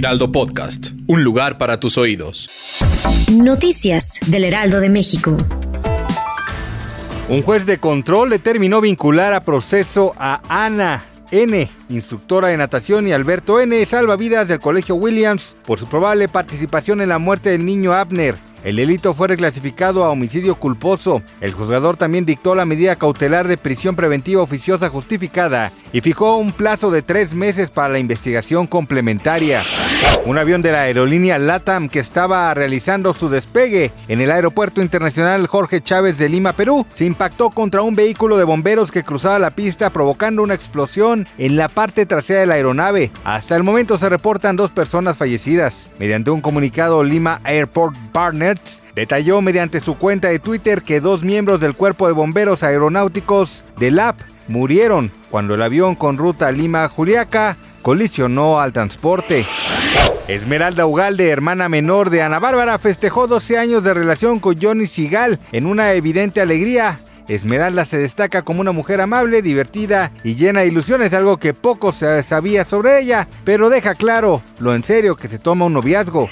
Heraldo Podcast, un lugar para tus oídos. Noticias del Heraldo de México. Un juez de control determinó vincular a proceso a Ana N, instructora de natación, y Alberto N, salvavidas del Colegio Williams, por su probable participación en la muerte del niño Abner. El delito fue reclasificado a homicidio culposo. El juzgador también dictó la medida cautelar de prisión preventiva oficiosa justificada y fijó un plazo de tres meses para la investigación complementaria. Un avión de la aerolínea LATAM que estaba realizando su despegue en el Aeropuerto Internacional Jorge Chávez de Lima, Perú, se impactó contra un vehículo de bomberos que cruzaba la pista provocando una explosión en la parte trasera de la aeronave. Hasta el momento se reportan dos personas fallecidas. Mediante un comunicado, Lima Airport Partners detalló mediante su cuenta de Twitter que dos miembros del Cuerpo de Bomberos Aeronáuticos del LAP murieron cuando el avión con ruta Lima-Juliaca colisionó al transporte. Esmeralda Ugalde, hermana menor de Ana Bárbara, festejó 12 años de relación con Johnny Sigal en una evidente alegría. Esmeralda se destaca como una mujer amable, divertida y llena de ilusiones, algo que poco se sabía sobre ella, pero deja claro lo en serio que se toma un noviazgo.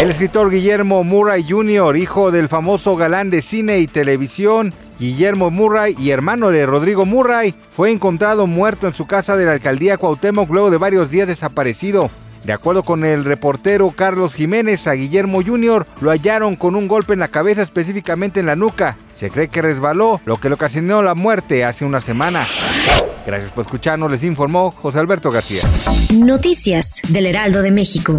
El escritor Guillermo Murray Jr., hijo del famoso galán de cine y televisión, Guillermo Murray y hermano de Rodrigo Murray, fue encontrado muerto en su casa de la alcaldía Cuauhtémoc luego de varios días desaparecido. De acuerdo con el reportero Carlos Jiménez, a Guillermo Jr. lo hallaron con un golpe en la cabeza, específicamente en la nuca. Se cree que resbaló, lo que le ocasionó la muerte hace una semana. Gracias por escucharnos, les informó José Alberto García. Noticias del Heraldo de México.